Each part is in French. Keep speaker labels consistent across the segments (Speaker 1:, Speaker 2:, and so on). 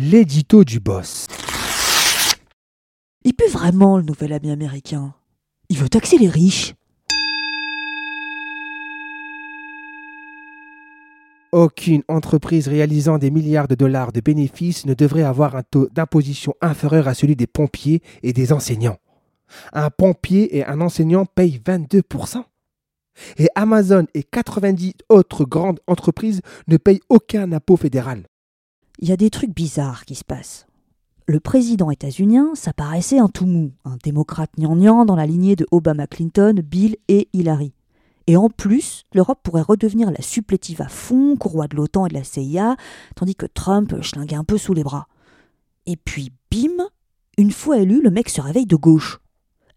Speaker 1: l'édito du boss.
Speaker 2: Il pue vraiment le nouvel ami américain. Il veut taxer les riches.
Speaker 1: Aucune entreprise réalisant des milliards de dollars de bénéfices ne devrait avoir un taux d'imposition inférieur à celui des pompiers et des enseignants. Un pompier et un enseignant payent 22%. Et Amazon et 90 autres grandes entreprises ne payent aucun impôt fédéral.
Speaker 2: Il y a des trucs bizarres qui se passent. Le président états-unien, ça paraissait un tout mou, un démocrate gnangnan dans la lignée de Obama Clinton, Bill et Hillary. Et en plus, l'Europe pourrait redevenir la supplétive à fond, courroie de l'OTAN et de la CIA, tandis que Trump schlinguait un peu sous les bras. Et puis, bim, une fois élu, le mec se réveille de gauche.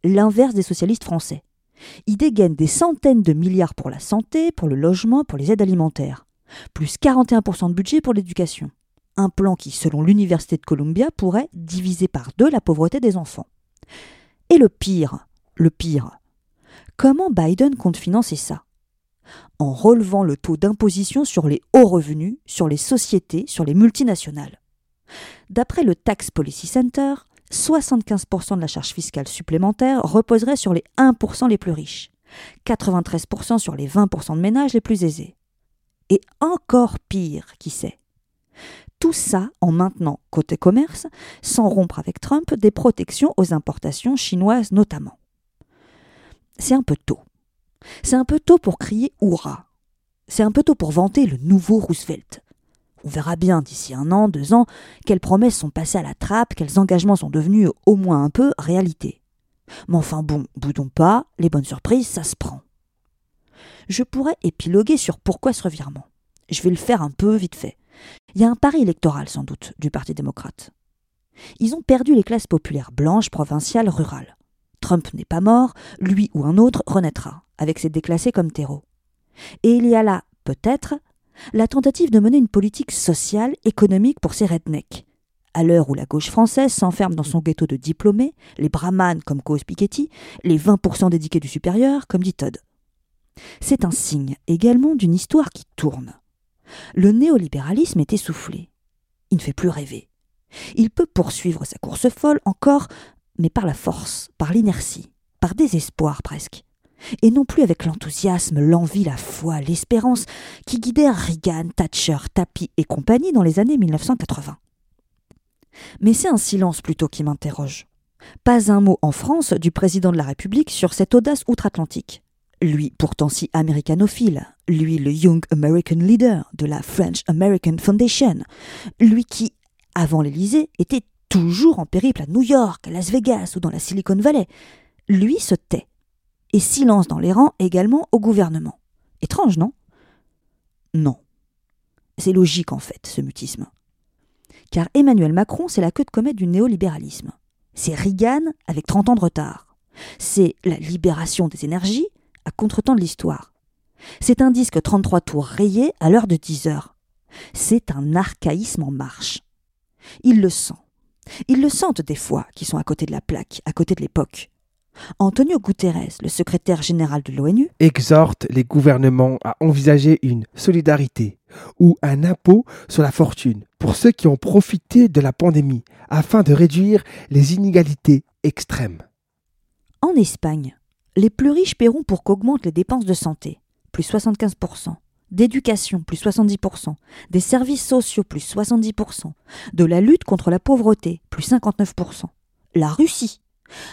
Speaker 2: L'inverse des socialistes français. Il dégaine des centaines de milliards pour la santé, pour le logement, pour les aides alimentaires. Plus 41% de budget pour l'éducation. Un plan qui, selon l'Université de Columbia, pourrait diviser par deux la pauvreté des enfants. Et le pire, le pire, Comment Biden compte financer ça? En relevant le taux d'imposition sur les hauts revenus, sur les sociétés, sur les multinationales. D'après le Tax Policy Center, 75% de la charge fiscale supplémentaire reposerait sur les 1% les plus riches, 93% sur les 20% de ménages les plus aisés. Et encore pire, qui sait? Tout ça en maintenant, côté commerce, sans rompre avec Trump, des protections aux importations chinoises notamment c'est un peu tôt. C'est un peu tôt pour crier hurrah. C'est un peu tôt pour vanter le nouveau Roosevelt. On verra bien d'ici un an, deux ans, quelles promesses sont passées à la trappe, quels engagements sont devenus au moins un peu réalité. Mais enfin bon, boudons pas, les bonnes surprises, ça se prend. Je pourrais épiloguer sur pourquoi ce revirement. Je vais le faire un peu vite fait. Il y a un pari électoral sans doute du Parti démocrate. Ils ont perdu les classes populaires blanches, provinciales, rurales. Trump n'est pas mort, lui ou un autre renaîtra, avec ses déclassés comme terreau. Et il y a là, peut-être, la tentative de mener une politique sociale, économique pour ces rednecks. À l'heure où la gauche française s'enferme dans son ghetto de diplômés, les brahmanes comme Cause Piketty, les 20% dédiés du supérieur comme dit Todd. C'est un signe également d'une histoire qui tourne. Le néolibéralisme est essoufflé. Il ne fait plus rêver. Il peut poursuivre sa course folle encore mais par la force, par l'inertie, par désespoir presque. Et non plus avec l'enthousiasme, l'envie, la foi, l'espérance qui guidèrent Reagan, Thatcher, Tapi et compagnie dans les années 1980. Mais c'est un silence plutôt qui m'interroge. Pas un mot en France du président de la République sur cette audace outre-Atlantique. Lui, pourtant si américanophile, lui le Young American Leader de la French American Foundation, lui qui, avant l'Élysée, était toujours en périple à New York, à Las Vegas ou dans la Silicon Valley, lui se tait et silence dans les rangs également au gouvernement. Étrange, non? Non. C'est logique en fait, ce mutisme. Car Emmanuel Macron, c'est la queue de comète du néolibéralisme. C'est Reagan avec 30 ans de retard. C'est la libération des énergies à contretemps de l'histoire. C'est un disque 33 tours rayé à l'heure de 10 heures. C'est un archaïsme en marche. Il le sent. Ils le sentent des fois, qui sont à côté de la plaque, à côté de l'époque. Antonio Guterres, le secrétaire général de l'ONU,
Speaker 1: exhorte les gouvernements à envisager une solidarité ou un impôt sur la fortune pour ceux qui ont profité de la pandémie afin de réduire les inégalités extrêmes.
Speaker 2: En Espagne, les plus riches paieront pour qu'augmentent les dépenses de santé, plus 75% d'éducation, plus 70%, des services sociaux, plus 70%, de la lutte contre la pauvreté, plus 59%. La Russie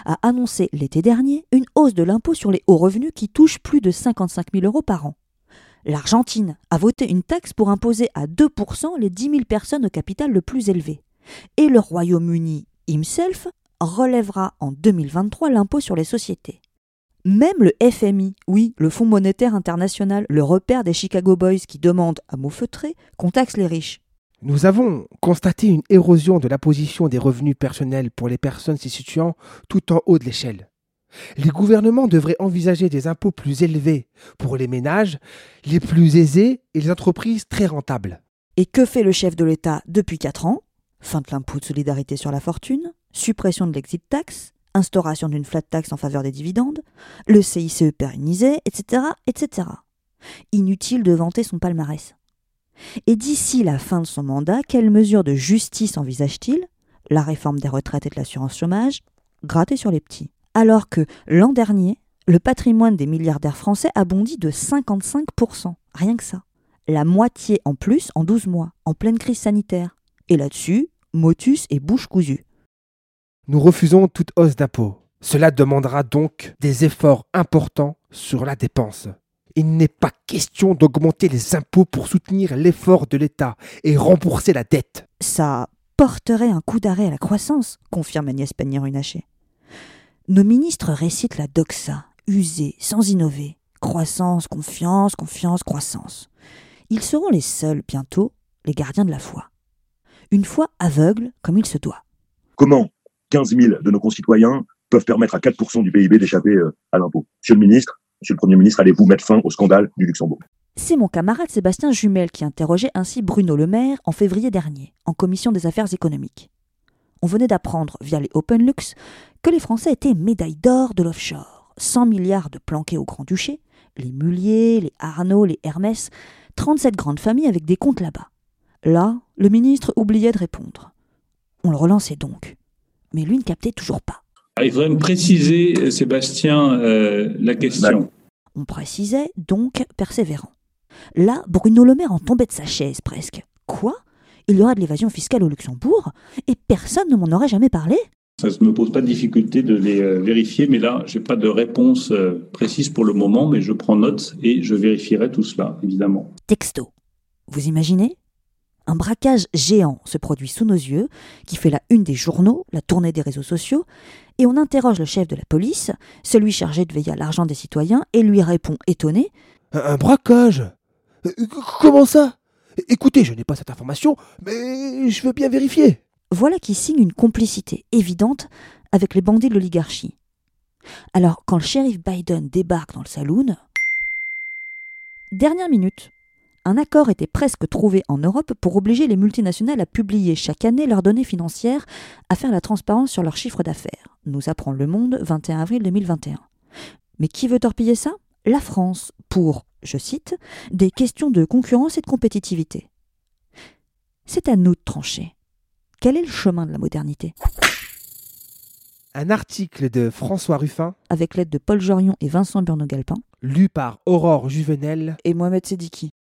Speaker 2: a annoncé l'été dernier une hausse de l'impôt sur les hauts revenus qui touche plus de 55 000 euros par an. L'Argentine a voté une taxe pour imposer à 2% les 10 000 personnes au capital le plus élevé. Et le Royaume-Uni himself relèvera en 2023 l'impôt sur les sociétés. Même le FMI, oui, le Fonds monétaire international, le repère des Chicago Boys qui demandent à mots feutrés qu'on taxe les riches.
Speaker 1: Nous avons constaté une érosion de la position des revenus personnels pour les personnes s'y situant tout en haut de l'échelle. Les gouvernements devraient envisager des impôts plus élevés pour les ménages, les plus aisés et les entreprises très rentables.
Speaker 2: Et que fait le chef de l'État depuis 4 ans? Fin de l'impôt de solidarité sur la fortune, suppression de l'exit tax, instauration d'une flat tax en faveur des dividendes, le CICE pérennisé, etc., etc. Inutile de vanter son palmarès. Et d'ici la fin de son mandat, quelles mesures de justice envisage-t-il? La réforme des retraites et de l'assurance chômage Gratter sur les petits. Alors que l'an dernier, le patrimoine des milliardaires français a bondi de 55%. Rien que ça. La moitié en plus en 12 mois, en pleine crise sanitaire. Et là-dessus, motus et bouche cousue.
Speaker 1: Nous refusons toute hausse d'impôts. Cela demandera donc des efforts importants sur la dépense. Il n'est pas question d'augmenter les impôts pour soutenir l'effort de l'État et rembourser la dette.
Speaker 2: Ça porterait un coup d'arrêt à la croissance, confirme Agnès Pannier-Runacher. Nos ministres récitent la doxa, usée, sans innover. Croissance, confiance, confiance, croissance. Ils seront les seuls, bientôt, les gardiens de la foi. Une foi aveugle comme il se doit.
Speaker 3: Comment? 15 000 de nos concitoyens peuvent permettre à 4% du PIB d'échapper euh, à l'impôt Monsieur le ministre, Monsieur le Premier ministre, allez-vous mettre fin au scandale du Luxembourg?
Speaker 2: C'est mon camarade Sébastien Jumel qui interrogeait ainsi Bruno Le Maire en février dernier, en commission des affaires économiques. On venait d'apprendre via les OpenLux que les Français étaient médailles d'or de l'offshore. 100 milliards de planqués au Grand-Duché, les Mulliers, les Arnaud, les Hermès, 37 grandes familles avec des comptes là-bas. Là, le ministre oubliait de répondre. On le relançait donc. Mais lui ne captait toujours pas.
Speaker 4: Ah, il faudrait me préciser, Sébastien, euh, la question.
Speaker 2: On précisait, donc persévérant. Là, Bruno Le Maire en tombait de sa chaise presque. Quoi? Il y aura de l'évasion fiscale au Luxembourg Et personne ne m'en aurait jamais parlé?
Speaker 4: Ça ne me pose pas de difficulté de les euh, vérifier, mais là, je n'ai pas de réponse euh, précise pour le moment, mais je prends note et je vérifierai tout cela, évidemment.
Speaker 2: Texto. Vous imaginez? Un braquage géant se produit sous nos yeux, qui fait la une des journaux, la tournée des réseaux sociaux, et on interroge le chef de la police, celui chargé de veiller à l'argent des citoyens, et lui répond étonné
Speaker 1: Un braquage? Euh, Comment ça? Écoutez, je n'ai pas cette information, mais je veux bien vérifier.
Speaker 2: Voilà qui signe une complicité évidente avec les bandits de l'oligarchie. Alors, quand le shérif Biden débarque dans le saloon, dernière minute, un accord était presque trouvé en Europe pour obliger les multinationales à publier chaque année leurs données financières, à faire la transparence sur leurs chiffres d'affaires. Nous apprend Le Monde, 21 avril 2021. Mais qui veut torpiller ça? La France, pour, je cite, des questions de concurrence et de compétitivité. C'est à nous de trancher. Quel est le chemin de la modernité?
Speaker 1: Un article de François Ruffin,
Speaker 2: Avec l'aide de Paul Jorion et Vincent Burno-Galpin,
Speaker 1: lu par Aurore Juvenel,
Speaker 2: et Mohamed Sediki.